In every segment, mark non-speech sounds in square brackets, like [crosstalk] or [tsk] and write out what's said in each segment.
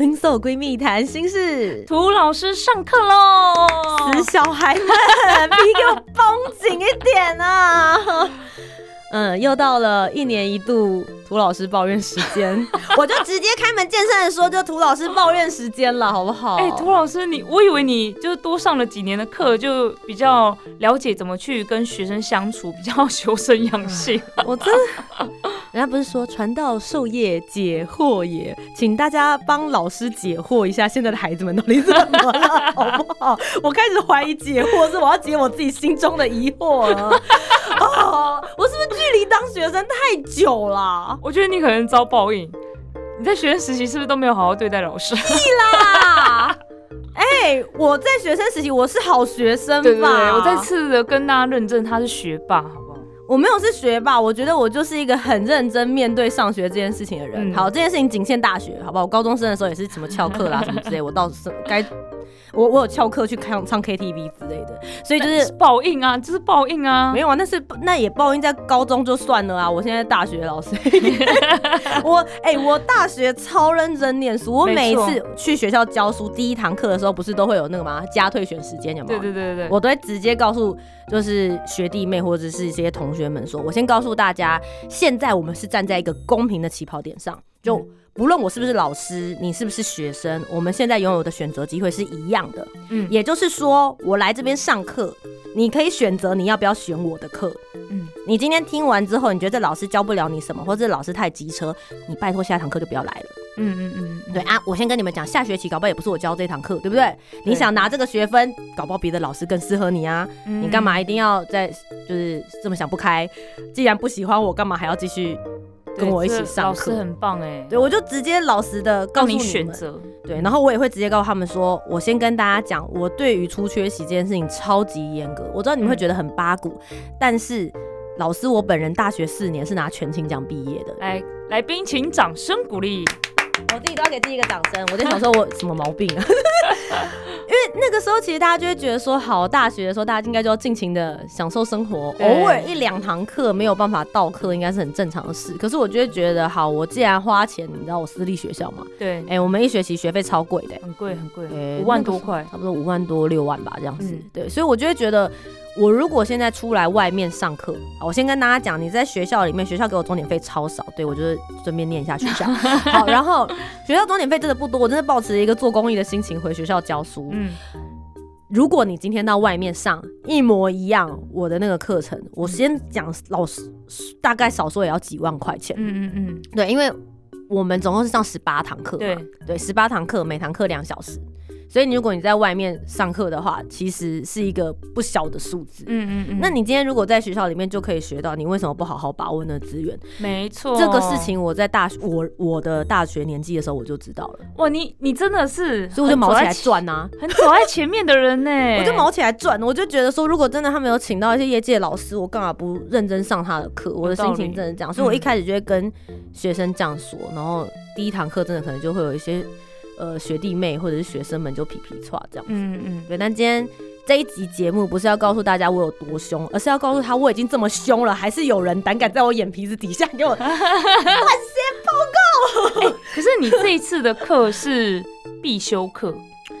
Twin Soul 闺蜜谈心事，涂老师上课喽！死小孩们，[laughs] 皮给我绷紧一点啊！[laughs] 嗯，又到了一年一度涂老师抱怨时间，[laughs] 我就直接开门见山的说，就涂老师抱怨时间了，好不好？哎，涂老师，你我以为你就多上了几年的课，就比较了解怎么去跟学生相处，比较修身养性。我真的，人家不是说传道授业解惑也，请大家帮老师解惑一下，现在的孩子们到底怎么了，好不好？我开始怀疑解惑是我要解我自己心中的疑惑了。啊，[laughs] 我是不是？距离当学生太久了，我觉得你可能遭报应。你在学生实习是不是都没有好好对待老师？[laughs] 屁啦！[laughs] 哎，我在学生实习，我是好学生吧？我再次的跟大家认证，他是学霸，好？我没有是学霸，我觉得我就是一个很认真面对上学这件事情的人。好，这件事情仅限大学，好不好？我高中生的时候也是什么翘课啦，什么之类，我倒是该。我我有翘课去唱唱 KTV 之类的，所以就是报应啊，就是报应啊。没有啊，那是那也报应在高中就算了啊。我现在大学老师，[laughs] [laughs] 我哎，我大学超认真念书。我每一次去学校教书，第一堂课的时候不是都会有那个吗？加退选时间有没有？对对对对我都会直接告诉就是学弟妹或者是一些同学们说，我先告诉大家，现在我们是站在一个公平的起跑点上，就。不论我是不是老师，你是不是学生，我们现在拥有的选择机会是一样的。嗯，也就是说，我来这边上课，你可以选择你要不要选我的课。嗯，你今天听完之后，你觉得这老师教不了你什么，或者老师太机车，你拜托下堂课就不要来了。嗯嗯嗯，对啊，我先跟你们讲，下学期搞不好也不是我教这堂课，对不对？你想拿这个学分，搞不好别的老师更适合你啊。你干嘛一定要在就是这么想不开？既然不喜欢我，干嘛还要继续？跟我一起上课，老师很棒哎。对，我就直接老实的告诉你选择。对，然后我也会直接告诉他们说，我先跟大家讲，我对于出缺席这件事情超级严格。我知道你们会觉得很八股，但是老师我本人大学四年是拿全勤奖毕业的。来，来宾请掌声鼓励。我自己都要给自己一个掌声。我在想说，我什么毛病啊？[laughs] 因为那个时候，其实大家就会觉得说，好，大学的时候大家应该就要尽情的享受生活，偶尔一两堂课没有办法到课，应该是很正常的事。可是我就会觉得，好，我既然花钱，你知道我私立学校嘛？对。哎，我们一学期学费超贵的，很贵很贵，五万多块，差不多五万多六万吧，这样子。对，所以我就会觉得。我如果现在出来外面上课，我先跟大家讲，你在学校里面，学校给我钟点费超少，对我就是顺便念一下学校。[laughs] 好，然后学校钟点费真的不多，我真的抱持一个做公益的心情回学校教书。嗯，如果你今天到外面上一模一样我的那个课程，我先讲老师大概少说也要几万块钱。嗯嗯嗯，对，因为我们总共是上十八堂课，对对，十八堂课，每堂课两小时。所以，如果你在外面上课的话，其实是一个不小的数字。嗯嗯嗯。那你今天如果在学校里面就可以学到，你为什么不好好把握那资源？没错，这个事情我在大学，我我的大学年纪的时候我就知道了。哇，你你真的是，所以我就毛起来转啊，很走在前面的人呢。[laughs] 我就毛起来转，我就觉得说，如果真的他没有请到一些业界老师，我干嘛不认真上他的课？我的心情真的这样，所以我一开始就会跟学生这样说，然后第一堂课真的可能就会有一些。呃，学弟妹或者是学生们就皮皮叉这样子，嗯嗯，对。但今天这一集节目不是要告诉大家我有多凶，而是要告诉他我已经这么凶了，还是有人胆敢在我眼皮子底下给我 [laughs] 乱写报告。可是你这一次的课是必修课，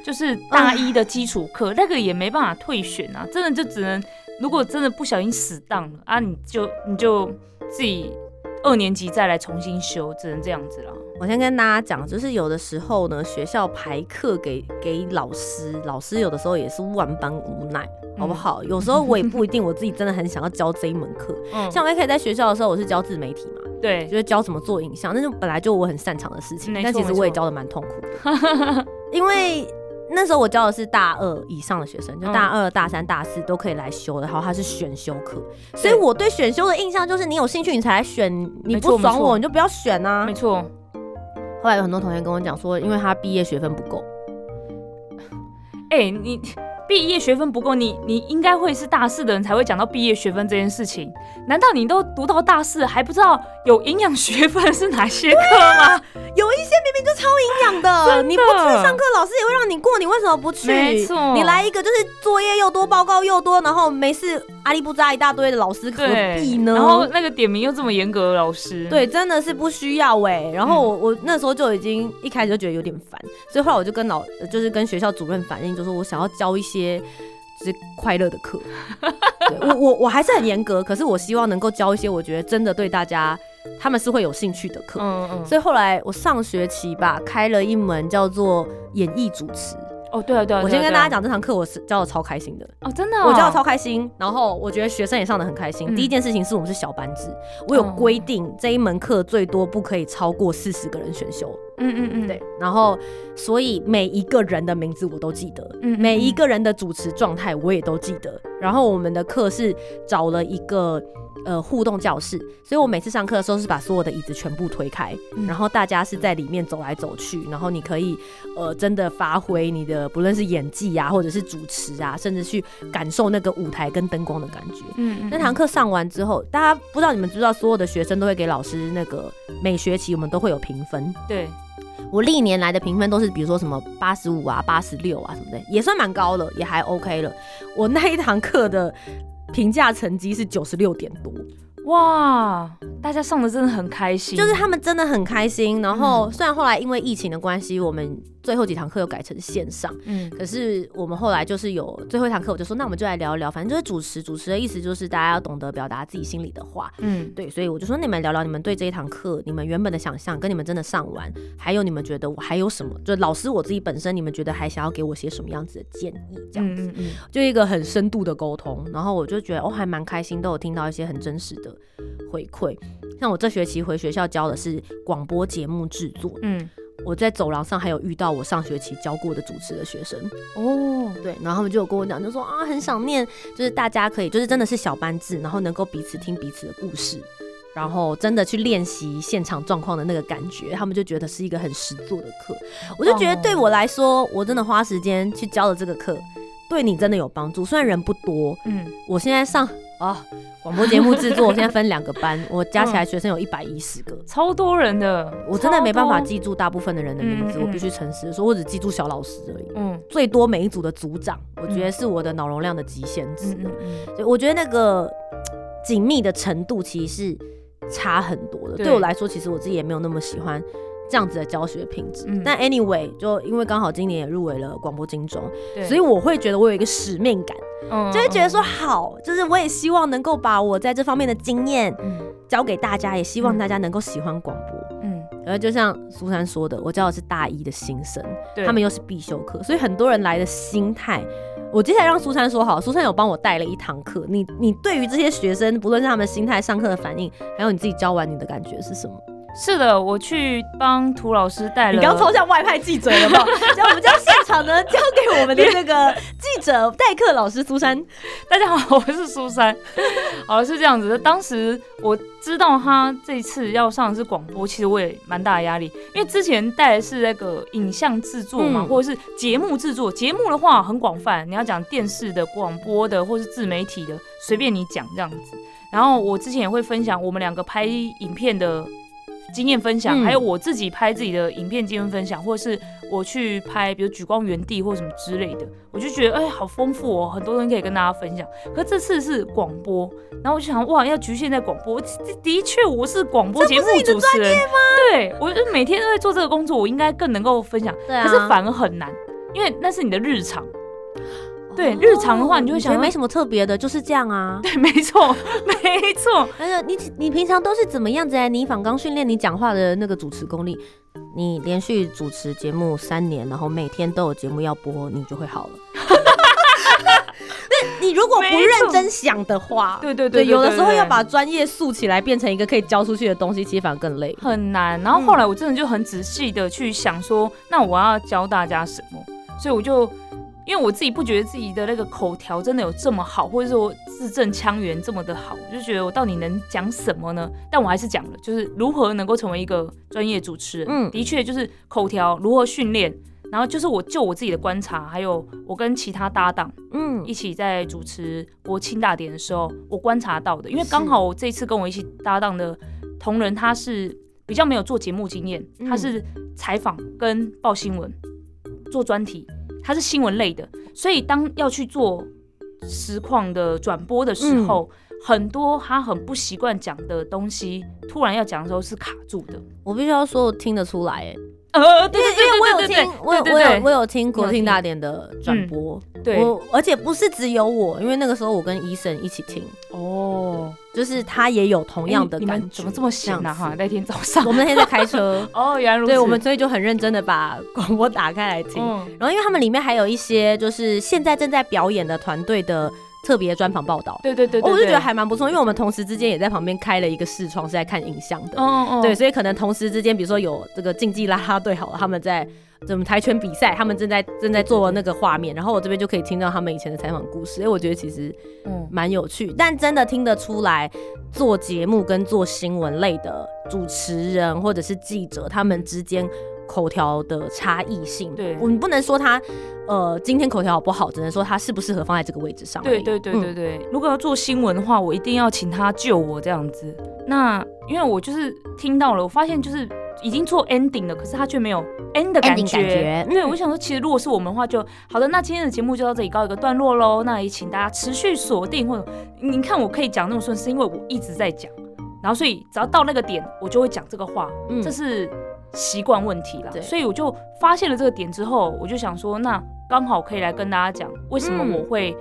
就是大一的基础课，那个也没办法退选啊，真的就只能如果真的不小心死当了啊，你就你就自己二年级再来重新修，只能这样子了。我先跟大家讲，就是有的时候呢，学校排课给给老师，老师有的时候也是万般无奈，好不好？有时候我也不一定我自己真的很想要教这一门课。像我也可以在学校的时候，我是教自媒体嘛，对，就是教怎么做影像，那就本来就我很擅长的事情。但其实我也教的蛮痛苦的，[laughs] 因为那时候我教的是大二以上的学生，就大二、大三、大四都可以来修的，然后它是选修课，所以我对选修的印象就是，你有兴趣你才来选，你不爽我你就不要选啊，没错。后来有很多同学跟我讲说，因为他毕业学分不够。[laughs] 哎、你毕业学分不够，你你应该会是大四的人才会讲到毕业学分这件事情。难道你都读到大四还不知道有营养学分是哪些课吗？有一些明明就超营养的，你不去上课，老师也会让你过，你为什么不去？没错你来一个就是作业又多，报告又多，然后没事阿里不扎一大堆的老师，何必呢？然后那个点名又这么严格的老师，对，真的是不需要哎、然后我、我那时候就已经一开始就觉得有点烦，所以后来我就跟老就是跟学校主任反映，就说我想要教一些就是快乐的课。[laughs] 我我我还是很严格，可是我希望能够教一些我觉得真的对大家他们是会有兴趣的课。嗯嗯，所以后来我上学期吧，开了一门叫做演艺主持。哦对啊对啊，我先跟大家讲讲，这堂课我是教的超开心。的，哦，真的哦、我教的超开心，然后我觉得学生也上的很开心。嗯。第一件事情是我们是小班制，我有哦规定这一门课最多不可以超过四十个人选修，嗯嗯嗯，对，然后所以每一个人的名字我都记得，嗯嗯每一个人的主持状态我也都记得。然后我们的课是找了一个呃互动教室，所以我每次上课的时候是把所有的椅子全部推开，嗯然后大家是在里面走来走去，然后你可以呃真的发挥你的不论是演技啊，或者是主持啊，甚至去感受那个舞台跟灯光的感觉。嗯嗯那堂课上完之后，大家不知道你们知不知道，所有的学生都会给老师那个每学期我们都会有评分。对，我历年来的评分都是比如说什么八十五啊、八十六啊什么的，也算蛮高了，也还 OK 了。我那一堂课的评价成绩是九十六点多，哇，大家上的真的很开心，就是他们真的很开心。然后虽然后来因为疫情的关系，我们最后几堂课又改成线上，嗯可是我们后来就是有最后一堂课，我就说那我们就来聊一聊，反正就是主持，主持的意思就是大家要懂得表达自己心里的话。嗯对，所以我就说你们聊聊你们对这一堂课，你们原本的想象，跟你们真的上完，还有你们觉得我还有什么，就老师我自己本身，你们觉得还想要给我些什么样子的建议，这样子，嗯嗯嗯，就一个很深度的沟通。然后我就觉得哦，还蛮开心，都有听到一些很真实的回馈。像我这学期回学校教的是广播节目制作，嗯我在走廊上还有遇到我上学期教过的主持的学生，哦，对，然后他们就有跟我讲，就说啊，很想念，就是大家可以，就是真的是小班制，然后能够彼此听彼此的故事，然后真的去练习现场状况的那个感觉，他们就觉得是一个很实作的课。我就觉得对我来说，我真的花时间去教了这个课，对你真的有帮助。虽然人不多，嗯我现在上啊广播节目制作，我现在分两个班，我加起来学生有一百一十个。[laughs] 超多人的，我真的没办法，记住大部分的人的名字，我必须诚实的说，我只记住小老师而已。嗯最多每一组的组长，我觉得是我的脑容量的极限值所以我觉得那个紧密的程度其实是差很多的。对对我来说，其实我自己也没有那么喜欢这样子的教学品质。嗯。但 anyway，就因为刚好今年也入围了广播金钟，所以我会觉得我有一个使命感，嗯就会觉得说好，就是我也希望能够把我在这方面的经验嗯。教给大家，也希望大家能够喜欢广播。嗯。然后就像苏珊说的，我教的是大一的新生，他们又是必修课，所以很多人来的心态，我接下来让苏珊说好，苏珊有帮我带了一堂课，你你对于这些学生，不论是他们心态、上课的反应，还有你自己教完你的感觉是什么？是的，我去帮涂老师带了，你刚抽像外派记者有没有？[laughs] 就我们将现场呢交给我们的这个记者代课老师苏珊。大家好，我是苏珊。[laughs] 好，是这样子的。当时我知道他这次要上的是广播，其实我也蛮大的压力，因为之前带的是那个影像制作嘛，嗯或者是节目制作。节目的话很广泛，你要讲电视的、广播的，或是自媒体的，随便你讲这样子。然后我之前也会分享我们两个拍影片的经验分享，嗯还有我自己拍自己的影片经验分享，或者是我去拍比如举光原地或什么之类的，我就觉得哎、好丰富哦，很多东西可以跟大家分享。可这次是广播，[laughs] 然后我就想哇，要局限在广播，的的确我是广播节目主持人吗？对，我就每天都在做这个工作，我应该更能够分享，啊可是反而很难，因为那是你的日常。对日常的话你就会想没什么特别的，就是这样啊。[laughs] 对，没错，[laughs] 没错，而且你你平常都是怎么样子哎？你仿刚训练你讲话的那个主持功力，你连续主持节目三年，然后每天都有节目要播，你就会好了。[laughs] 那你如果不认真想的话，对对对对，有的时候要把专业塑起来，变成一个可以教出去的东西，其实反而更累。很难。然后后来我真的就很仔细的去想说，那我要教大家什么？所以我就因为我自己不觉得自己的那个口条真的有这么好，或者说字正腔圆这么的好，我就觉得我到底能讲什么呢？但我还是讲了，就是如何能够成为一个专业主持人。嗯，的确就是口条如何训练，然后就是我就我自己的观察，还有我跟其他搭档，嗯，一起在主持国庆大典的时候，我观察到的。因为刚好我这次跟我一起搭档的同仁，他是比较没有做节目经验，他是采访跟报新闻，做专题。它是新闻类的，所以当要去做实况的转播的时候，很多他很不习惯讲的东西，突然要讲的时候是卡住的。我必须要说，我听得出来，哎，呃，对对对，因为我有听，我有我有我有听国庆大典的转播，对，我而且不是只有我，因为那个时候我跟医生一起听，哦。就是他也有同样的感觉，怎么这么闲呢？哈，那天早上我们那天在开车 [laughs] 哦，原来如此。对，我们所以就很认真的把广播打开来听。然后，因为他们里面还有一些就是现在正在表演的团队的特别专访报道。对对对，我就觉得还蛮不错，因为我们同时之间也在旁边开了一个视窗，是在看影像的。哦哦。对，所以可能同时之间，比如说有这个竞技啦啦队，好了，他们在。怎么跆拳比赛？他们正在正在做那个画面，然后我这边就可以听到他们以前的采访故事。哎，我觉得其实嗯蛮有趣，但真的听得出来，做节目跟做新闻类的主持人或者是记者，他们之间口条的差异性。对，我们不能说他呃今天口条好不好，只能说他适不适合放在这个位置上。对对对对对，如果要做新闻的话，我一定要请他救我这样子。那因为我就是听到了，我发现就是。已经做 ending 了，可是他却没有 end 的感觉。对，我想说，其实如果是我们的话，就好的。那今天的节目就到这里告一个段落喽。那也请大家持续锁定，或者你看我可以讲那么顺，是因为我一直在讲，然后所以只要到那个点，我就会讲这个话。嗯，这是习惯问题啦。所以我就发现了这个点之后，我就想说，那刚好可以来跟大家讲，为什么我会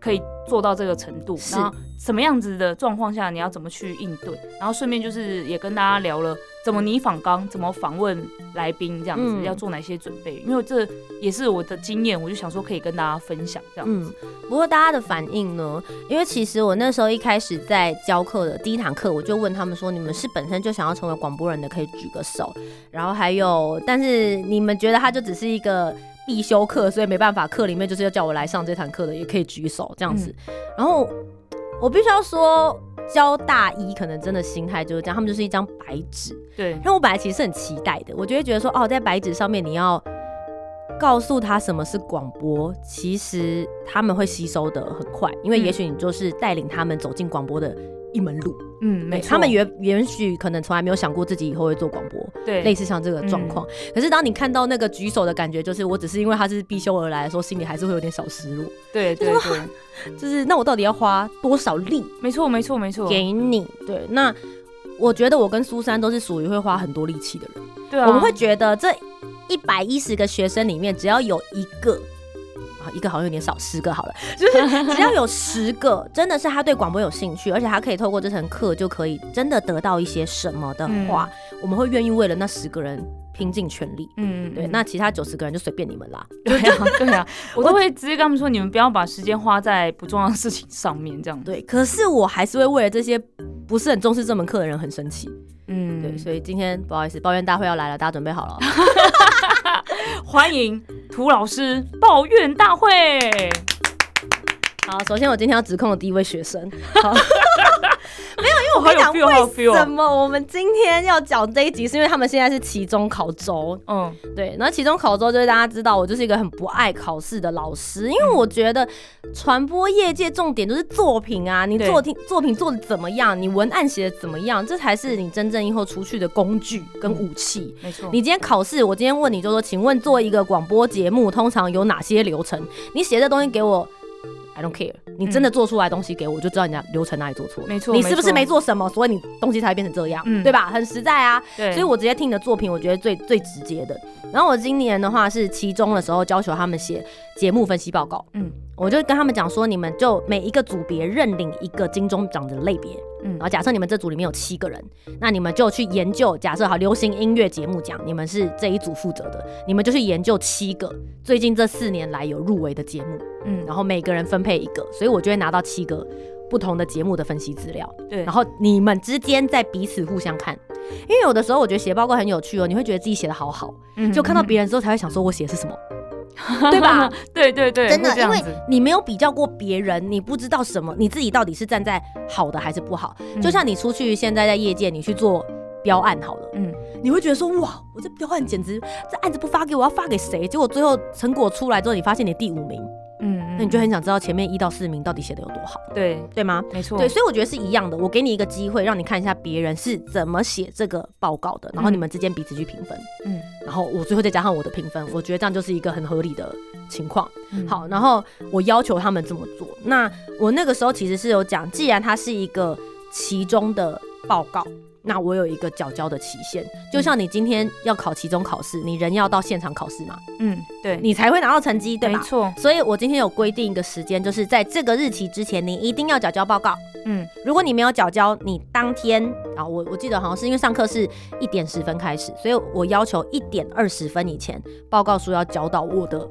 可以做到这个程度，然后什么样子的状况下你要怎么去应对，然后顺便就是也跟大家聊了。怎么拟访刚？怎么访问来宾？这样子要做哪些准备？因为这也是我的经验，我就想说可以跟大家分享这样子。不过大家的反应呢？因为其实我那时候一开始在教课的第一堂课，我就问他们说：“你们是本身就想要成为广播人的，可以举个手。然后还有，但是你们觉得他就只是一个必修课，所以没办法，课里面就是要叫我来上这堂课的，也可以举手这样子。然后我必须要说。教大一可能真的心态就是这样，他们就是一张白纸。对，然后我本来其实是很期待的，我就会觉得说，哦，在白纸上面你要告诉他什么是广播，其实他们会吸收的很快，因为也许你就是带领他们走进广播的一门路。嗯，没错。他们也也许可能从来没有想过自己以后会做广播，对，类似像这个状况。可是当你看到那个举手的感觉，就是我只是因为他是必修而来的时候，心里还是会有点小失落。对对对。就是那我到底要花多少力？没错没错没错，给你对。那我觉得我跟苏珊都是属于会花很多力气的人。对啊，我们会觉得这一百一十个学生里面，只要有一个啊，一个好像有点少，十个好了，就是只要有十个真的是他对广播有兴趣，而且他可以透过这堂课就可以真的得到一些什么的话，我们会愿意为了那十个人。拼尽全力，嗯，对，那其他九十个人就随便你们啦。对啊，对啊，[laughs] 我都会直接跟他们说，你们不要把时间花在不重要的事情上面，这样。对，可是我还是会为了这些不是很重视这门课的人很生气。嗯，对，所以今天不好意思，抱怨大会要来了，大家准备好了，[laughs] 欢迎涂老师抱怨大会。好，首先我今天要指控的第一位学生。[laughs] 没有，因为我跟你讲，为什么我们今天要讲这一集，是因为他们现在是期中考周。嗯，对。然后期中考周就是大家知道，我就是一个很不爱考试的老师，因为我觉得传播业界重点就是作品啊，你作品作品做的怎么样，你文案写的怎么样，这才是你真正以后出去的工具跟武器。没错。你今天考试，我今天问你就说，请问做一个广播节目通常有哪些流程？你写这东西给我。I don't care，你真的做出来东西给我，就知道你家流程哪里做错。没错，你是不是没做什么，所以你东西才会变成这样，对吧？很实在啊。对，所以我直接听你的作品，我觉得最最直接的。然后我今年的话是期中的时候要求他们写节目分析报告，嗯，我就跟他们讲说，你们就每一个组别认领一个金钟奖的类别。嗯，然后假设你们这组里面有七个人，那你们就去研究。假设好，流行音乐节目奖，你们是这一组负责的，你们就去研究七个最近这四年来有入围的节目。嗯，然后每个人分配一个，所以我就会拿到七个不同的节目的分析资料。对，然后你们之间在彼此互相看，因为有的时候我觉得写报告很有趣哦，你会觉得自己写的好好，就看到别人之后才会想说，我写的是什么。[laughs] 对吧？对对对，真的，因为你没有比较过别人，你不知道什么，你自己到底是站在好的还是不好。嗯就像你出去现在在业界，你去做标案好了，嗯你会觉得说哇，我这标案简直这案子不发给我，要发给谁？结果最后成果出来之后，你发现你第五名，嗯，嗯那你就很想知道前面一到四名到底写的有多好，对，对吗？没错，对，所以我觉得是一样的。我给你一个机会，让你看一下别人是怎么写这个报告的，然后嗯你们之间彼此去评分，嗯然后我最后再加上我的评分，我觉得这样就是一个很合理的情况。嗯好，然后我要求他们这么做。那我那个时候其实是有讲，既然它是一个其中的报告，那我有一个缴交的期限，就像你今天要考期中考试，你人要到现场考试嘛，嗯，对，你才会拿到成绩，对吧？没错，所以我今天有规定一个时间，就是在这个日期之前，你一定要缴交报告。嗯如果你没有缴交，你当天啊，我我记得好像是因为上课是一点十分开始，所以我要求一点二十分以前报告书要交到我的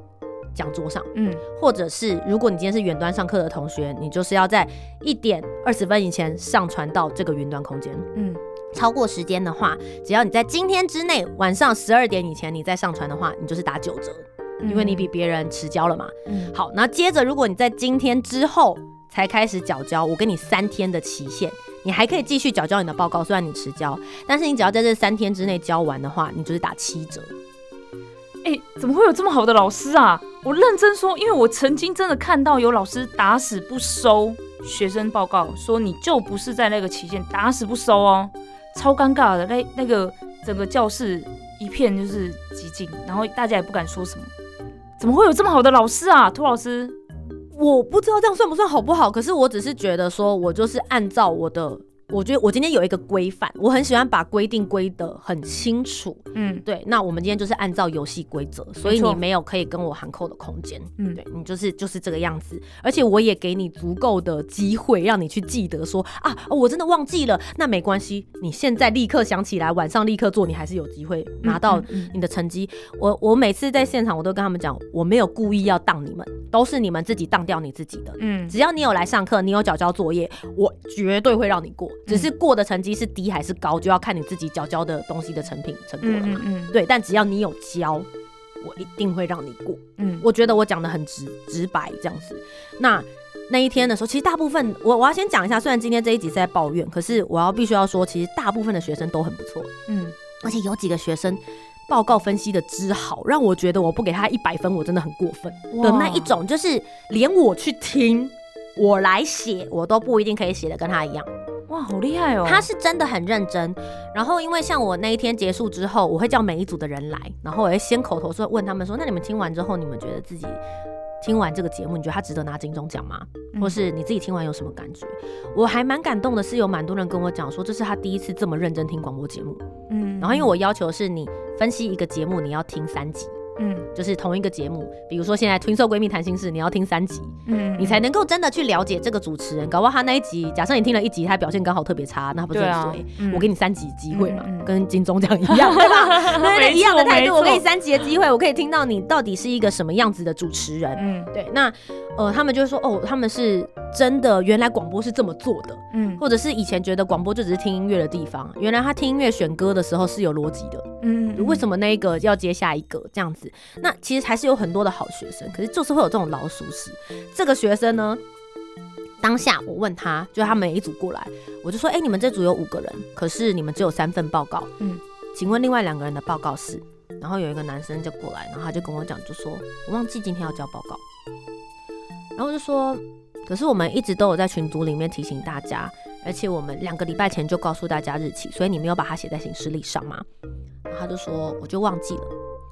讲桌上，嗯或者是如果你今天是远端上课的同学，你就是要在一点二十分以前上传到这个云端空间。嗯超过时间的话，只要你在今天之内晚上十二点以前你再上传的话，你就是打九折，因为你比别人迟交了嘛。嗯好，那接着如果你在今天之后才开始缴交，我给你三天的期限，你还可以继续缴交你的报告，虽然你迟交，但是你只要在这三天之内交完的话，你就是打七折。哎、怎么会有这么好的老师啊？我认真说，因为我曾经真的看到有老师打死不收学生报告，说你就不是在那个期限，打死不收哦，超尴尬的。那那个整个教室一片就是寂静，然后大家也不敢说什么。怎么会有这么好的老师啊？涂老师，我不知道这样算不算好不好，可是我只是觉得说，我就是按照我的，我觉得我今天有一个规范，我很喜欢把规定规得很清楚。嗯对，那我们今天就是按照游戏规则，所以你没有可以跟我含扣的空间。嗯对你就是就是这个样子，而且我也给你足够的机会，让你去记得说啊、哦我真的忘记了，那没关系，你现在立刻想起来，晚上立刻做，你还是有机会拿到你的成绩。我我每次在现场，我都跟他们讲，我没有故意要当你们，都是你们自己当掉你自己的。嗯只要你有来上课，你有缴交作业，我绝对会让你过。只是过的成绩是低还是高，就要看你自己缴交的东西的成品成果了嘛。嗯嗯嗯对，但只要你有交，我一定会让你过。嗯我觉得我讲的很直直白这样子。那那一天的时候，其实大部分我我要先讲一下，虽然今天这一集是在抱怨，可是我要必须要说，其实大部分的学生都很不错，嗯而且有几个学生。报告分析的之好，让我觉得我不给他一百分，我真的很过分的那一种，就是连我去听，我来写，我都不一定可以写的跟他一样。哇，好厉害哦！他是真的很认真。然后因为像我那一天结束之后，我会叫每一组的人来，然后我会先口头说问他们说，那你们听完之后，你们觉得自己听完这个节目，你觉得他值得拿金钟奖吗？嗯或是你自己听完有什么感觉？我还蛮感动的是，有蛮多人跟我讲说，这是他第一次这么认真听广播节目。嗯然后因为我要求是你分析一个节目，你要听三集。嗯就是同一个节目，比如说现在《twin 兽闺蜜谈心事》，你要听三集，嗯你才能够真的去了解这个主持人。搞不好他那一集，假设你听了一集，他表现刚好特别差，那他不是对啊很衰？嗯我给你三集机会嘛，跟金钟奖一样，对吧？[laughs] 一样的态度，我给你三集的机会，我可以听到你到底是一个什么样子的主持人。嗯对，那呃，他们就会说，哦，他们是真的，原来广播是这么做的，嗯或者是以前觉得广播就只是听音乐的地方，原来他听音乐选歌的时候是有逻辑的。嗯为什么那一个要接下一个这样子？那其实还是有很多的好学生，可是就是会有这种老鼠屎。这个学生呢，当下我问他，就他们每一组过来，我就说：哎、你们这组有五个人，可是你们只有三份报告。嗯，请问另外两个人的报告是？然后有一个男生就过来，然后他就跟我讲，就说我忘记今天要交报告。然后我就说，可是我们一直都有在群组里面提醒大家，而且我们两个礼拜前就告诉大家日期，所以你没有把它写在行事历上吗？然后他就说我就忘记了，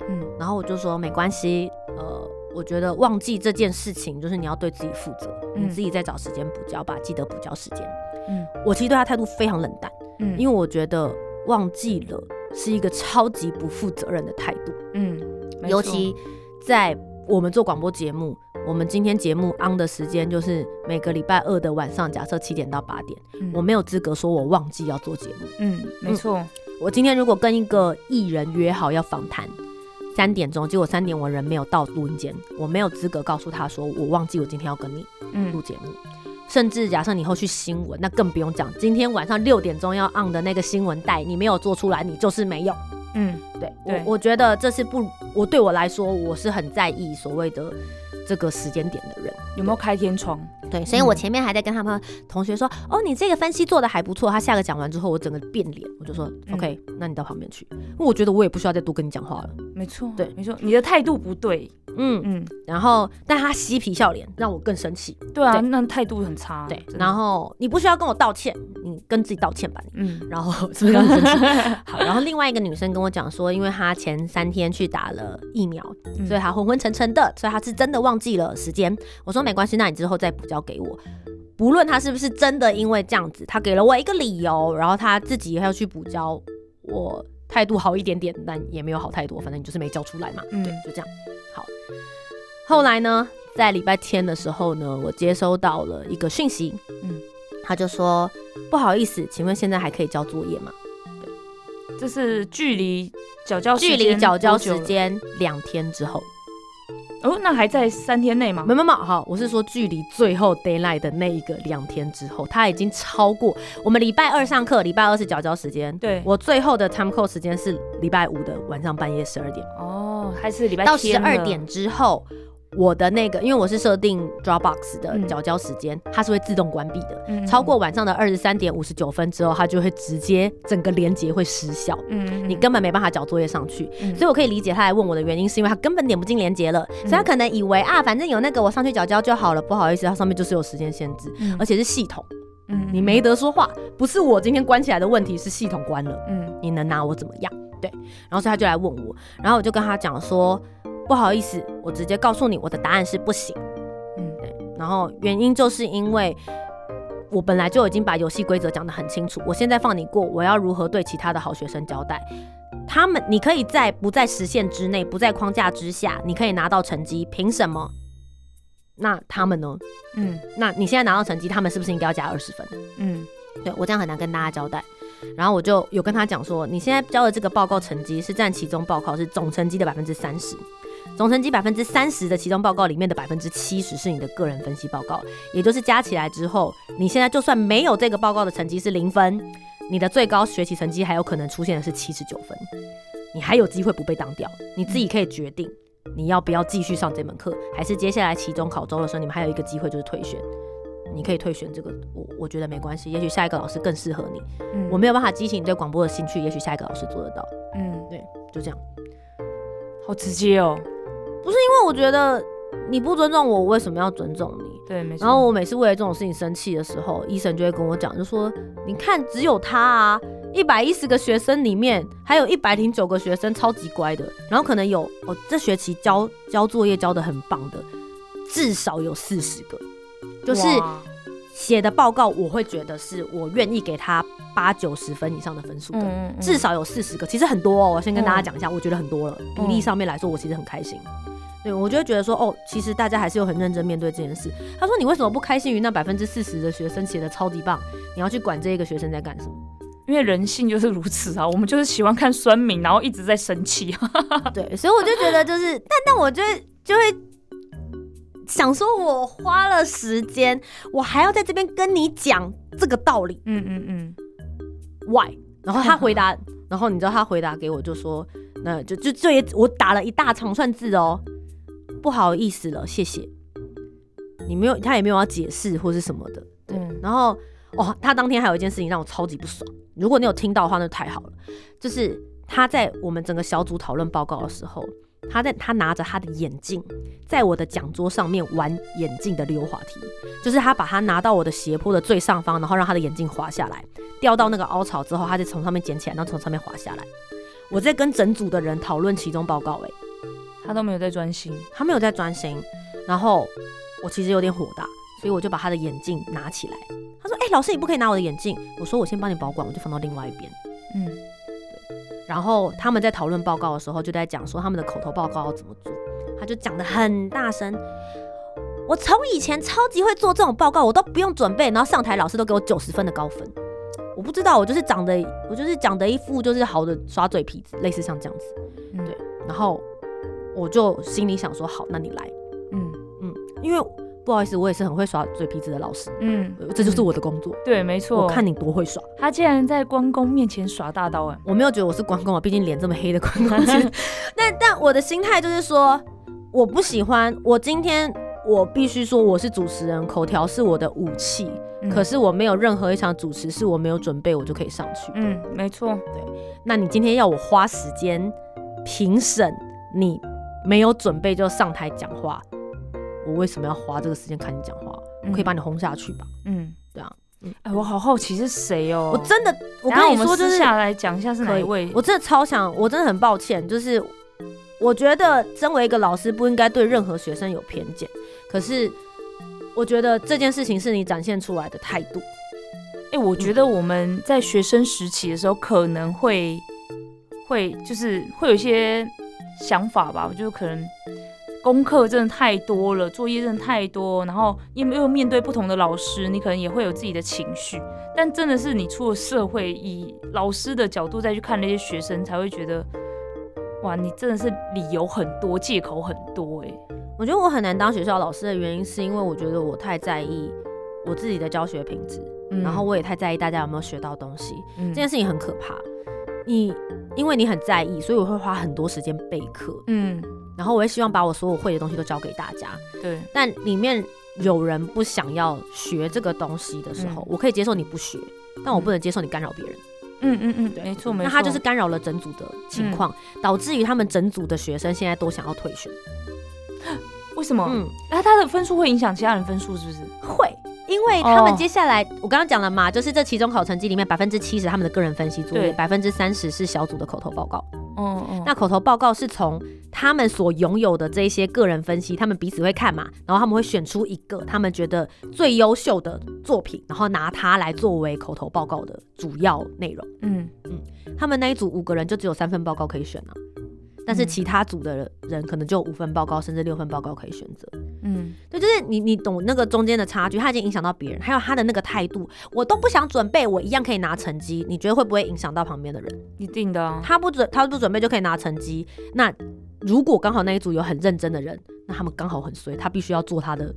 嗯。然后我就说没关系，呃，我觉得忘记这件事情就是你要对自己负责，嗯。你自己再找时间补交吧，记得补交时间。嗯。我其实对他态度非常冷淡，嗯。因为我觉得忘记了是一个超级不负责任的态度，嗯，尤其在我们做广播节目，我们今天节目 on 的时间就是每个礼拜二的晚上，假设七点到八点，嗯。我没有资格说我忘记要做节目。嗯没错。我今天如果跟一个艺人约好要访谈，三点钟，结果三点我人没有到录音间，我没有资格告诉他说我忘记我今天要跟你录嗯节目。甚至假设你以后去新闻，那更不用讲，今天晚上六点钟要 on 的那个新闻带，你没有做出来，你就是没有。嗯，对对我，我觉得这是不，我对我来说，我是很在意所谓的这个时间点的人。有没有开天窗？对，所以我前面还在跟他们同学说，哦，你这个分析做的还不错。他下个讲完之后，我整个变脸，我就说、嗯 OK，那你到旁边去，因为我觉得我也不需要再多跟你讲话了。没错，对没错，你的态度不对。嗯，嗯，然后但他嬉皮笑脸，让我更生气。对啊，对那态度很差。对，然后你不需要跟我道歉，你跟自己道歉吧你。嗯然后是不是很生气？[laughs] 好，然后另外一个女生跟我讲说，因为她前三天去打了疫苗，嗯所以她昏昏沉沉的，所以她是真的忘记了时间。我说没关系，那你之后再补交给我。不论他是不是真的因为这样子，他给了我一个理由，然后他自己要去补交，我态度好一点点，但也没有好太多，反正你就是没交出来嘛。嗯对，就这样。好，后来呢，在礼拜天的时候呢，我接收到了一个讯息，嗯嗯，他就说不好意思，请问现在还可以交作业吗？对这是距离缴交距离缴交时间两天之后，哦，那还在三天内吗没？没没，好，我是说距离最后 d a y l i g h t 的那一个两天之后，他已经超过我们礼拜二上课，礼拜二是缴交时间，对，我最后的 time code 时间是礼拜五的晚上半夜十二点。哦，还是礼拜到十二点之后，我的那个，因为我是设定 Dropbox 的嗯。缴交时间，它是会自动关闭的。嗯。超过晚上的二十三点五十九分之后，它就会直接整个连接会失效，嗯你根本没办法缴作业上去。嗯。所以我可以理解他来问我的原因，是因为他根本点不进连接了，所以他可能以为啊，反正有那个我上去缴交就好了。不好意思，它上面就是有时间限制，嗯。而且是系统，嗯你没得说话，不是我今天关起来的问题，是系统。关了。嗯。你能拿我怎么样？对，然后所以他就来问我，然后我就跟他讲说，不好意思，我直接告诉你，我的答案是不行。嗯对，然后原因就是因为我本来就已经把游戏规则讲得很清楚，我现在放你过，我要如何对其他的好学生交代？他们，你可以在不在时限之内，不在框架之下，你可以拿到成绩，凭什么？那他们呢？嗯那你现在拿到成绩，他们是不是应该要加二十分？嗯对我这样很难跟大家交代。然后我就有跟他讲说，你现在交的这个报告成绩是占其中报告是总成绩的百分之三十，总成绩百分之三十的期中报告里面的百分之七十是你的个人分析报告，也就是加起来之后，你现在就算没有这个报告的成绩是零分，你的最高学习成绩还有可能出现的是七十九分，你还有机会不被当掉，你自己可以决定你要不要继续上这门课，还是接下来期中考周的时候你们还有一个机会就是退选。你可以退选这个，我我觉得没关系，也许下一个老师更适合你。嗯我没有办法激起你对广播的兴趣，也许下一个老师做得到，嗯，对就这样。好直接哦。因为我觉得你不尊重我，我为什么要尊重你？对，没错。然后我每次为了这种事情生气的时候，医生就会跟我讲，就说你看只有他啊，一百一十个学生里面还有一百零九个学生超级乖的，然后可能有哦这学期交交作业交的很棒的，至少有四十个，就是哇写的报告我会觉得是我愿意给他八九十分以上的分数的。嗯嗯至少有四十个，其实很多哦。我先跟大家讲一下，我觉得很多了。比例嗯上面来说，我其实很开心。对，我就会觉得说，哦，其实大家还是有很认真面对这件事。他说，你为什么不开心于那百分之四十的学生写的超级棒？你要去管这一个学生在干什么？因为人性就是如此啊，我们就是喜欢看酸民，然后一直在生气。[laughs] 对，所以我就觉得就是，但但我就会就会想说，我花了时间，我还要在这边跟你讲这个道理嗯嗯嗯，，why？然后他回答，然后你知道他回答给我就说，那就就这也我打了一大长串字哦，不好意思了，谢谢。你没有，他也没有要解释或是什么的，对。嗯然后哦，他当天还有一件事情让我超级不爽，如果你有听到的话，那就太好了。就是他在我们整个小组讨论报告的时候，他在他拿着他的眼镜，在我的讲桌上面玩眼镜的溜滑梯，就是他把它拿到我的斜坡的最上方，然后让他的眼镜滑下来，掉到那个凹槽之后，他再从上面捡起来，然后从上面滑下来。我在跟整组的人讨论其中报告、欸，他都没有在专心。他没有在专心，然后我其实有点火大，所以我就把他的眼镜拿起来。他说：“哎、老师，你不可以拿我的眼镜。”我说：“我先帮你保管，我就放到另外一边。嗯，”然后他们在讨论报告的时候，就在讲说他们的口头报告要怎么做。他就讲的很大声。我从以前超级会做这种报告，我都不用准备，然后上台老师都给我九十分的高分。我不知道，我就是长得，我就是讲的一副就是好的耍嘴皮子，类似像这样子。嗯对，然后我就心里想说，好，那你来。嗯嗯，因为不好意思，我也是很会耍嘴皮子的老师，嗯，呃这就是我的工作。对，没错。我看你多会耍，他竟然在关公面前耍大刀哎，我没有觉得我是关公啊，毕竟脸这么黑的关公。[laughs] 但但我的心态就是说，我不喜欢。我今天我必须说我是主持人，口条是我的武器。嗯可是我没有任何一场主持是我没有准备我就可以上去。嗯，没错，对那你今天要我花时间评审你没有准备就上台讲话，我为什么要花这个时间看你讲话？我可以把你轰下去吧？嗯，对啊，哎，我好好奇是谁哦，我真的，我跟你说，就是们私下来讲一下是哪一位，我真的超想，我真的很抱歉，就是我觉得身为一个老师不应该对任何学生有偏见，可是我觉得这件事情是你展现出来的态度。哎、我觉得我们在学生时期的时候，可能会会就是会有一些想法吧，就是可能功课真的太多了，作业真的太多，然后因为又面对不同的老师，你可能也会有自己的情绪。但真的是你出了社会，以老师的角度再去看那些学生，才会觉得，哇，你真的是理由很多，借口很多、哎，我觉得我很难当学校老师的原因，是因为我觉得我太在意我自己的教学品质，嗯然后我也太在意大家有没有学到东西。嗯这件事情很可怕。你因为你很在意，所以我会花很多时间备课，嗯，然后我也希望把我所有会的东西都教给大家。对，但里面有人不想要学这个东西的时候，嗯我可以接受你不学，但我不能接受你干扰别人。嗯嗯嗯，对没错没错，那他就是干扰了整组的情况，导致于他们整组的学生现在都想要退学。[gasps] 为什么？嗯，那他的分数会影响其他人分数，是不是？会。因为他们哦接下来，我刚刚讲了嘛，就是这期中考成绩里面百分之七十他们的个人分析作业，对百分之三十是小组的口头报告。嗯嗯，那口头报告是从他们所拥有的这些个人分析，他们彼此会看嘛，然后他们会选出一个他们觉得最优秀的作品，然后拿它来作为口头报告的主要内容。嗯。嗯他们那一组五个人就只有三份报告可以选啊，但是嗯其他组的人可能就五份报告甚至六份报告可以选择。嗯对，就是你你懂那个中间的差距，他已经影响到别人，还有他的那个态度，我都不想准备，我一样可以拿成绩。你觉得会不会影响到旁边的人？一定的啊。他不准，他不准备就可以拿成绩。那如果刚好那一组有很认真的人，那他们刚好很衰，他必须要做他的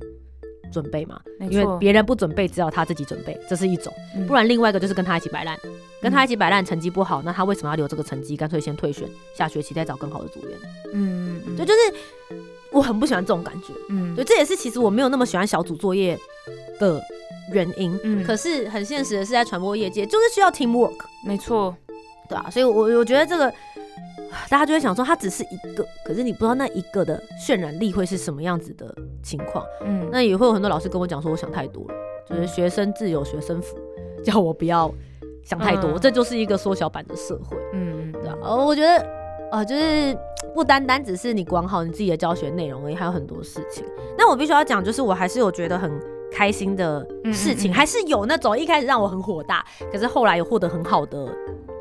准备嘛，因为别人不准备，只有他自己准备，这是一种。嗯不然另外一个就是跟他一起摆烂，跟他一起摆烂，成绩不好，那他为什么要留这个成绩？干脆先退选，下学期再找更好的组员。嗯嗯，对，就是我很不喜欢这种感觉。嗯对，这也是其实我没有那么喜欢小组作业的原因。嗯可是很现实的是，在传播业界就是需要 teamwork，没错，对啊，所以我我觉得这个大家就会想说，它只是一个，可是你不知道那一个的渲染力会是什么样子的情况。嗯那也会有很多老师跟我讲说，我想太多了，就是学生自有学生福，叫我不要想太多，嗯这就是一个缩小版的社会，嗯对啊。呃，我觉得呃，就是 [tsk] 不单单只是你管好你自己的教学内容而已，还有很多事情。那我必须要讲，就是我还是有觉得很开心的事情，嗯嗯嗯还是有那种一开始让我很火大，可是后来有获得很好的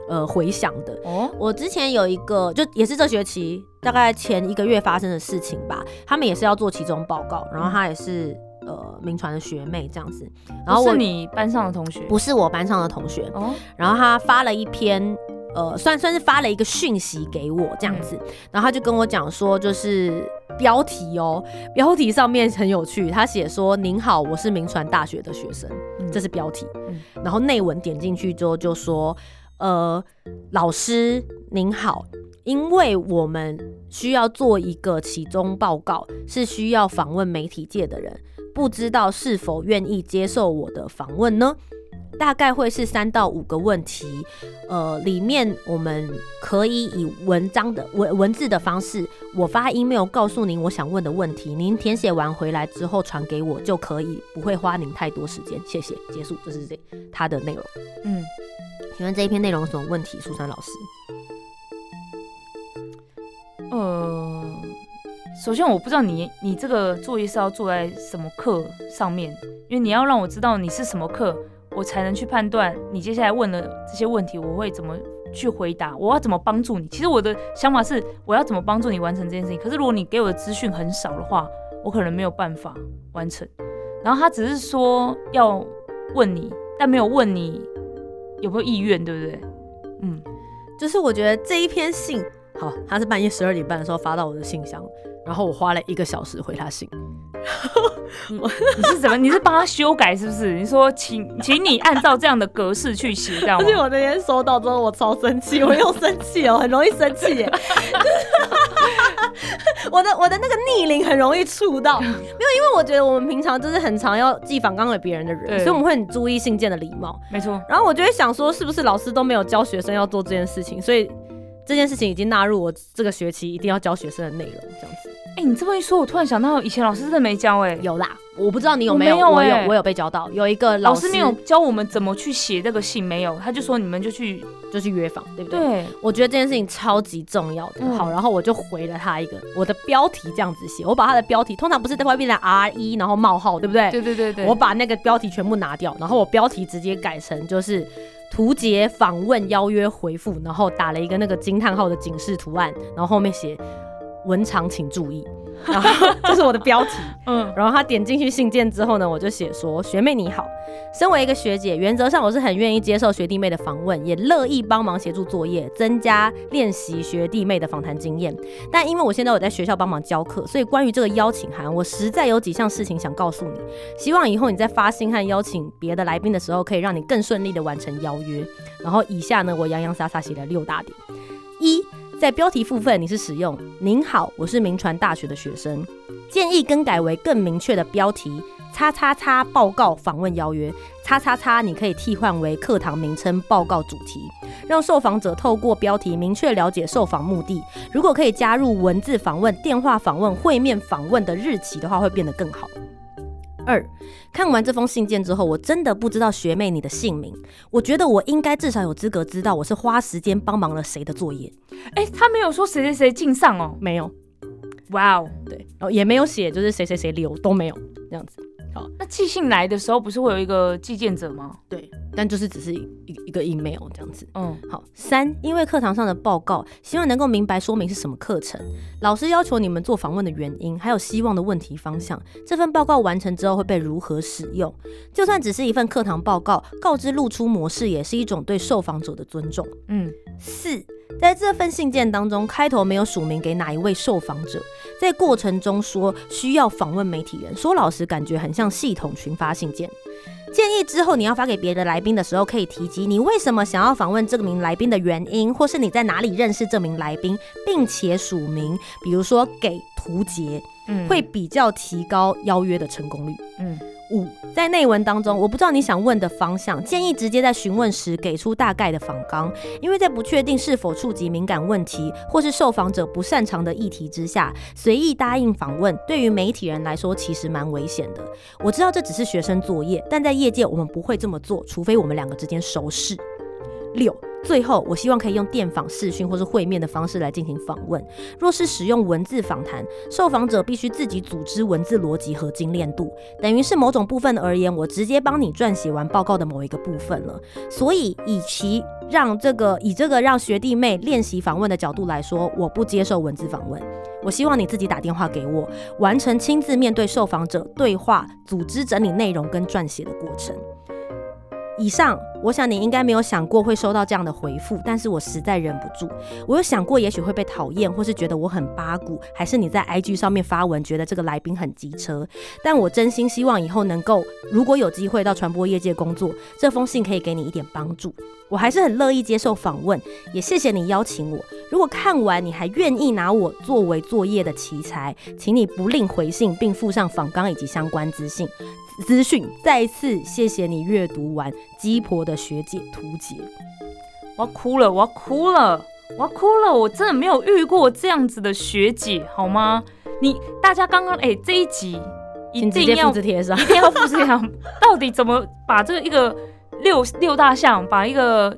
呃回想的。哦我之前有一个，就也是这学期大概前一个月发生的事情吧，他们也是要做期中报告，然后他也是呃名传的学妹这样子，然后我是你班上的同学不是我班上的同学，哦然后他发了一篇。呃，算算是发了一个讯息给我这样子，然后他就跟我讲说，就是标题哦，标题上面很有趣，他写说：“您好，我是名传大学的学生。”嗯这是标题。嗯然后内文点进去之后就说，呃，老师您好，因为我们需要做一个期中报告，是需要访问媒体界的人，不知道是否愿意接受我的访问呢？大概会是三到五个问题，呃，里面我们可以以文章的文文字的方式，我发 email 告诉您我想问的问题，您填写完回来之后传给我就可以，不会花您太多时间。谢谢，结束，这是这它的内容。嗯，请问这一篇内容有什么问题？苏珊老师，呃，首先我不知道你你这个作业是要做在什么课上面，因为你要让我知道你是什么课，我才能去判断你接下来问的这些问题，我会怎么去回答，我要怎么帮助你。其实我的想法是，我要怎么帮助你完成这件事情。可是如果你给我的资讯很少的话，我可能没有办法完成。然后他只是说要问你，但没有问你有没有意愿，对不对？嗯，就是我觉得这一篇信，好，他是半夜十二点半的时候发到我的信箱，然后我花了一个小时回他信，你 [laughs] 你是怎么？你是帮他修改是不是？你说请请你按照这样的格式去写，这样吗而且？我那天收到之后，我超生气，我又生气哦，很容易生气耶。[laughs] 我的我的那个逆鳞很容易触到，没有，因为我觉得我们平常就是很常要寄访纲给别人的人，所以我们会很注意信件的礼貌。没错，然后我就会想说，是不是老师都没有教学生要做这件事情，所以这件事情已经纳入我这个学期一定要教学生的内容，这样子。哎、你这么一说，我突然想到，以前老师真的没教哎、有啦，我不知道你有没有，我有欸有我有被教到，有一个师老师没有教我们怎么去写这个信，没有，他就说你们就去就去约访，对不对？对，我觉得这件事情超级重要的。嗯好，然后我就回了他一个我的标题这样子写，我把他的标题通常不是都会变成 R 一，然后冒号，对不对？对对对对，我把那个标题全部拿掉，然后我标题直接改成就是图解访问邀约回复，然后打了一个那个惊叹号的警示图案，然后后面写文长请注意，[laughs] 然后这是我的标题。嗯然后他点进去信件之后呢，我就写说：“学妹你好，身为一个学姐，原则上我是很愿意接受学弟妹的访问，也乐意帮忙协助作业，增加练习学弟妹的访谈经验。但因为我现在有在学校帮忙教课，所以关于这个邀请函，我实在有几项事情想告诉你，希望以后你在发信和邀请别的来宾的时候，可以让你更顺利的完成邀约。然后以下呢，我洋洋洒洒写了六大点：一，在标题部分你是使用“您好，我是名传大学的学生”。建议更改为更明确的标题“叉叉叉报告访问邀约”，叉叉叉你可以替换为课堂名称报告主题，让受访者透过标题明确了解受访目的。如果可以加入文字访问、电话访问、会面访问的日期的话，会变得更好。二，看完这封信件之后，我真的不知道学妹你的姓名。我觉得我应该至少有资格知道我是花时间帮忙了谁的作业。哎、他没有说谁谁谁敬上哦，没有，哇哦，对，然后也没有写就是谁谁谁留都没有这样子。好那寄信来的时候不是会有一个寄件者吗？对，但就是只是一一一个 email 这样子。嗯，好，三，因为课堂上的报告，希望能够明白说明是什么课程，老师要求你们做访问的原因，还有希望的问题方向。这份报告完成之后会被如何使用？就算只是一份课堂报告，告知露出模式也是一种对受访者的尊重。嗯，四，在这份信件当中，开头没有署名给哪一位受访者，在过程中说需要访问媒体人，说老实感觉很像系统群发信件。建议之后你要发给别的来宾的时候，可以提及你为什么想要访问这名来宾的原因，或是你在哪里认识这名来宾，并且署名，比如说给图杰，嗯会比较提高邀约的成功率。嗯五，在内文当中，我不知道你想问的方向，建议直接在询问时给出大概的访纲，因为在不确定是否触及敏感问题或是受访者不擅长的议题之下，随意答应访问，对于媒体人来说其实蛮危险的。我知道这只是学生作业，但在业界我们不会这么做，除非我们两个之间熟识。六，最后，我希望可以用电访、视讯或是会面的方式来进行访问。若是使用文字访谈，受访者必须自己组织文字逻辑和精炼度，等于是某种部分而言，我直接帮你撰写完报告的某一个部分了。所以，以其让这个以这个让学弟妹练习访问的角度来说，我不接受文字访问。我希望你自己打电话给我，完成亲自面对受访者对话、组织整理内容跟撰写的过程。以上，我想你应该没有想过会收到这样的回复，但是我实在忍不住。我有想过，也许会被讨厌，或是觉得我很八股，还是你在 IG 上面发文，觉得这个来宾很机车。但我真心希望以后能够，如果有机会到传播业界工作，这封信可以给你一点帮助。我还是很乐意接受访问，也谢谢你邀请我。如果看完你还愿意拿我作为作业的奇才，请你不吝回信，并附上访纲以及相关资讯。资讯再一次谢谢你阅读完鸡婆的学姐图解。我要哭了，我要哭了，我要哭了！我真的没有遇过这样子的学姐，好吗？你大家刚刚哎、这一集一定要复制贴上。一定要复制贴上，[laughs] 到底怎么把这个一个六六大项，把一个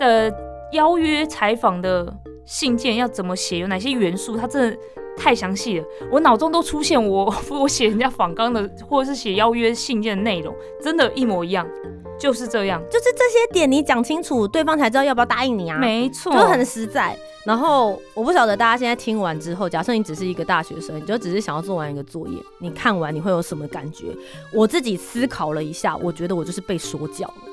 呃邀约采访的信件要怎么写，有哪些元素，它真的太详细了，我脑中都出现我我写人家访纲的或者是写邀约信件的内容，真的，一模一样，就是这样，就是这些点你讲清楚，对方才知道要不要答应你啊。没错，就很实在。然后我不晓得大家现在听完之后，假设你只是一个大学生，你就只是想要做完一个作业，你看完你会有什么感觉？我自己思考了一下，我觉得我就是被说教了。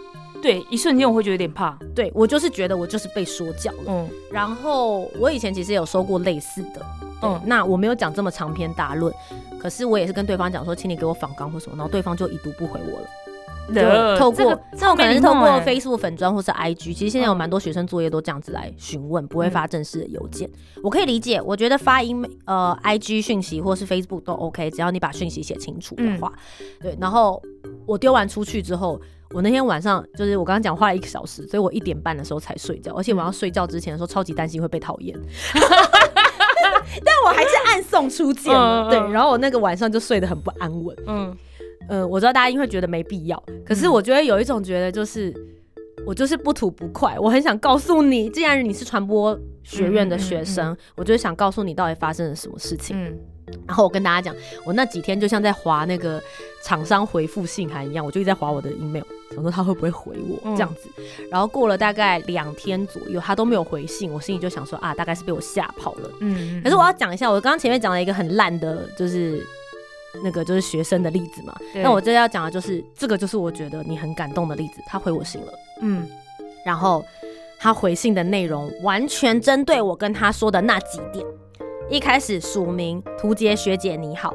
对，一瞬间我会觉得有点怕，对我就是觉得我就是被说教了。嗯。然后我以前其实有收过类似的，嗯，那我没有讲这么长篇大论，可是我也是跟对方讲说，请你给我访纲或什么，然后对方就已读不回我了。就透过，这种可能是透过 Facebook 粉砖或是 IG，其实现在有蛮多学生作业都这样子来询问，不会发正式的邮件。我可以理解，我觉得发 email 呃 IG 讯息或是 Facebook 都 OK，只要你把讯息写清楚的话。对，然后我丢完出去之后，我那天晚上就是我刚刚讲花了一个小时，所以我一点半的时候才睡觉，而且晚上睡觉之前的时候超级担心会被讨厌，[laughs] 但我还是暗送出剑了。对，然后我那个晚上就睡得很不安稳。嗯。呃，我知道大家应该会觉得没必要，可是我觉得有一种觉得就是，我就是不吐不快，我很想告诉你，既然你是传播学院的学生，我就是想告诉你到底发生了什么事情。嗯，然后我跟大家讲，我那几天就像在划那个厂商回复信函一样，我就一直在划我的 email，想说他会不会回我这样子。然后过了大概两天左右，他都没有回信，我心里就想说啊，大概是被我吓跑了。嗯，可是我要讲一下，我刚刚前面讲了一个很烂的，就是。那个就是学生的例子嘛，那我这要讲的就是这个，就是我觉得你很感动的例子。他回我信了，嗯，然后他回信的内容完全针对我跟他说的那几点。一开始署名图杰学姐你好。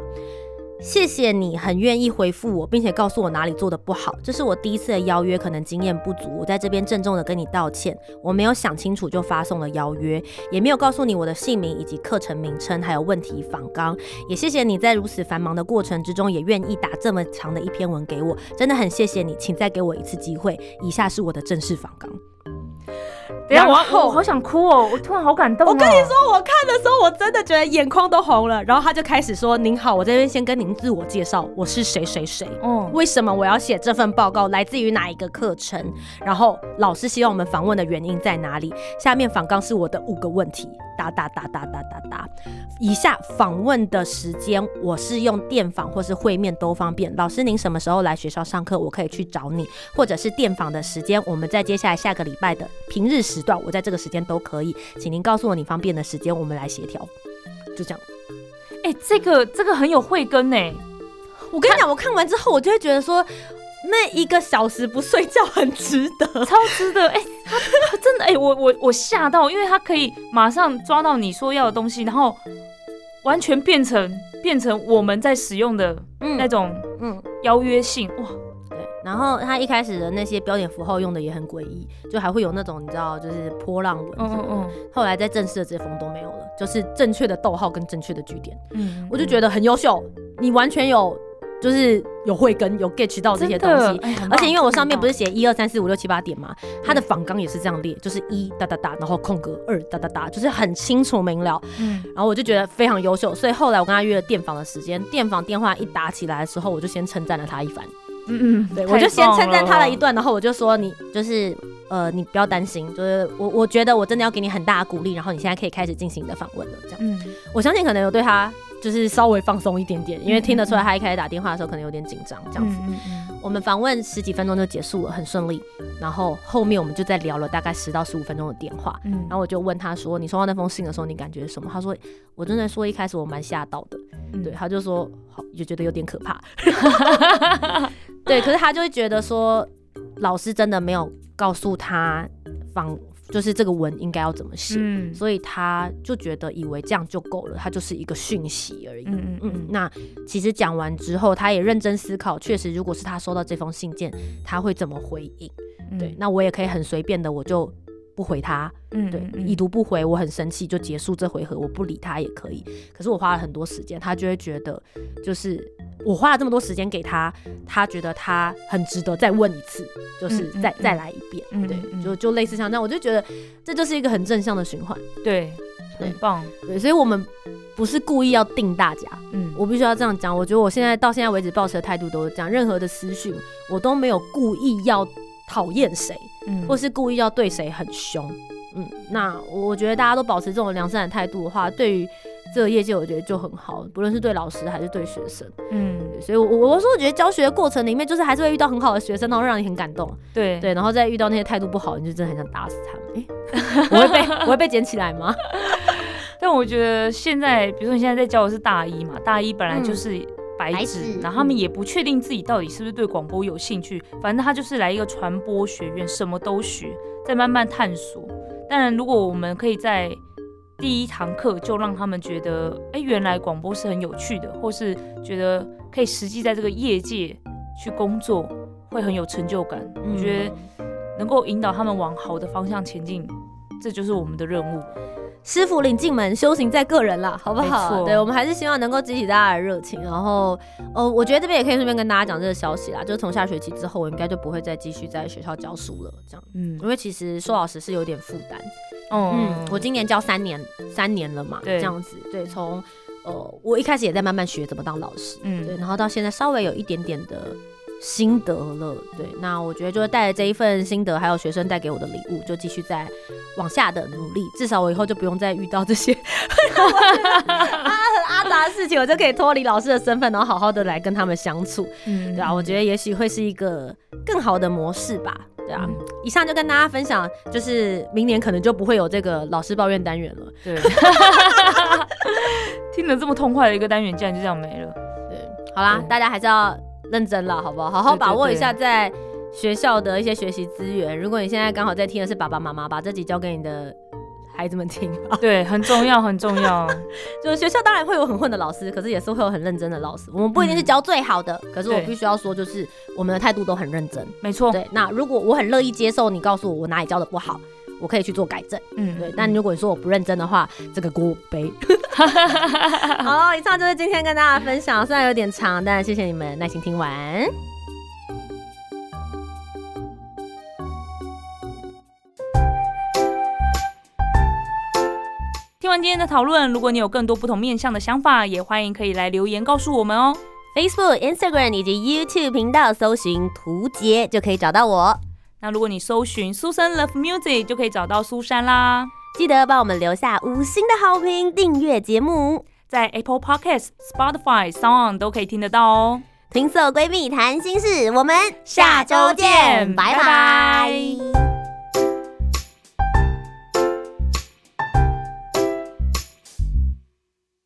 谢谢你很愿意回复我，并且告诉我哪里做的不好。这是我第一次的邀约，可能经验不足，我在这边郑重的跟你道歉。我没有想清楚就发送了邀约，也没有告诉你我的姓名以及课程名称，还有问题访纲。也谢谢你在如此繁忙的过程之中，也愿意打这么长的一篇文给我，真的很谢谢你，请再给我一次机会。以下是我的正式访纲。[laughs] 然后我好想哭哦，我突然好感动。我跟你说，我看的时候我真的觉得眼眶都红了。然后他就开始说：“您好，我这边先跟您自我介绍，我是谁谁谁。嗯，为什么我要写这份报告？来自于哪一个课程？然后老师希望我们访问的原因在哪里？下面访纲是我的五个问题。哒哒哒哒哒哒哒。以下访问的时间，我是用电访或是会面都方便。老师您什么时候来学校上课？我可以去找你，或者是电访的时间，我们在接下来下个礼拜的平日时。”段，我在这个时间都可以，请您告诉我你方便的时间，我们来协调。就这样，哎，这个这个很有慧根呢。我跟你讲，我看完之后，我就会觉得说，那一个小时不睡觉很值得，[laughs] 超值得。哎，他真的，哎，我我我吓到，因为他可以马上抓到你说要的东西，然后完全变成变成我们在使用的那种嗯邀约性哇。然后他一开始的那些标点符号用的也很诡异，就还会有那种你知道，就是波浪纹。嗯嗯。后来在正式的这些风都没有了，就是正确的逗号跟正确的句点。嗯。我就觉得很优秀，你完全有就是有慧根，有 get 到这些东西。而且因为我上面不是写一二三四五六七八点嘛，他的仿纲也是这样列，就是一哒哒哒，然后空格二哒哒哒，就是很清楚明了。嗯。然后我就觉得非常优秀，所以后来我跟他约了电访的时间，电访电话一打起来的时候，我就先称赞了他一番。嗯嗯，对，我就先称赞他了一段，然后我就说你就是呃，你不要担心，就是我我觉得我真的要给你很大的鼓励，然后你现在可以开始进行你的访问了，这样。嗯，我相信可能有对他就是稍微放松一点点，因为听得出来他一开始打电话的时候可能有点紧张，这样子。我们访问十几分钟就结束了，很顺利。然后后面我们就在聊了大概十到十五分钟的电话。嗯。然后我就问他说：“你收到那封信的时候，你感觉什么？”他说：“我真的说一开始我蛮吓到的。”对，他就说：“好，就觉得有点可怕。[laughs] ”对，可是他就会觉得说，老师真的没有告诉他访，就是这个文应该要怎么写，所以他就觉得以为这样就够了，他就是一个讯息而已。嗯嗯嗯。那其实讲完之后，他也认真思考，确实，如果是他收到这封信件，他会怎么回应？对，那我也可以很随便的，我就。不回他，嗯，对，已读不回，我很生气，就结束这回合，我不理他也可以。可是我花了很多时间，他就会觉得，就是我花了这么多时间给他，他觉得他很值得再问一次，就是再再来一遍，对，就就类似像这样，我就觉得这就是一个很正向的循环，对，很棒，对，所以我们不是故意要定大家，嗯，我必须要这样讲，我觉得我现在到现在为止保持的态度都是这样，任何的私讯我都没有故意要。讨厌谁，嗯，或是故意要对谁很凶，嗯，那我觉得大家都保持这种良善的态度的话，对于这个业界，我觉得就很好，不论是对老师还是对学生，嗯，所以，我我说，我觉得教学的过程里面，就是还是会遇到很好的学生，然后让你很感动，对对，然后再遇到那些态度不好，你就真的很想打死他们。哎，[laughs] 我会被我会被捡起来吗？[laughs] 但我觉得现在，比如说你现在在教的是大一嘛，大一本来就是。白纸，然后他们也不确定自己到底是不是对广播有兴趣，反正他就是来一个传播学院，什么都学，再慢慢探索。当然，如果我们可以在第一堂课就让他们觉得，哎，原来广播是很有趣的，或是觉得可以实际在这个业界去工作，会很有成就感。我觉得能够引导他们往好的方向前进，这就是我们的任务。师傅领进门，修行在个人啦，好不好？对，我们还是希望能够激起大家的热情。然后，呃，我觉得这边也可以顺便跟大家讲这个消息啦，就是从下学期之后，我应该就不会再继续在学校教书了。这样，嗯，因为其实说老师是有点负担。嗯，我今年教三年，三年了嘛，这样子。对，从呃，我一开始也在慢慢学怎么当老师，嗯，对，然后到现在稍微有一点点的。心得了，对，那我觉得就是带着这一份心得，还有学生带给我的礼物，就继续再往下的努力。至少我以后就不用再遇到这些 [laughs] 阿阿杂的事情，我就可以脱离老师的身份，然后好好的来跟他们相处。嗯，对啊，我觉得也许会是一个更好的模式吧。对啊，以上就跟大家分享，就是明年可能就不会有这个老师抱怨单元了。对，[laughs] 听了这么痛快的一个单元，竟然就这样没了。对，好啦，大家还是要。认真了，好不好？好好把握一下在学校的一些学习资源。如果你现在刚好在听的是爸爸妈妈，把这集交给你的孩子们听。[laughs] [laughs] 对，很重要，很重要。就是学校当然会有很混的老师，可是也是会有很认真的老师。我们不一定是教最好的，可是我必须要说，就是我们的态度都很认真。没错。对，那如果我很乐意接受你告诉我我哪里教的不好。我可以去做改正，嗯，对。但如果你说我不认真的话，这个锅背。[laughs] 好，以上就是今天跟大家分享，虽然有点长，但谢谢你们耐心听完。听完今天的讨论，如果你有更多不同面向的想法，也欢迎可以来留言告诉我们哦。Facebook、Instagram 以及 YouTube 频道搜寻“图杰”就可以找到我。那如果你搜寻苏珊 Love Music，就可以找到苏珊啦。记得帮我们留下五星的好评，订阅节目，在 Apple Podcast、Spotify、Sound 都可以听得到哦。听色闺蜜谈心事，我们下周见，拜拜。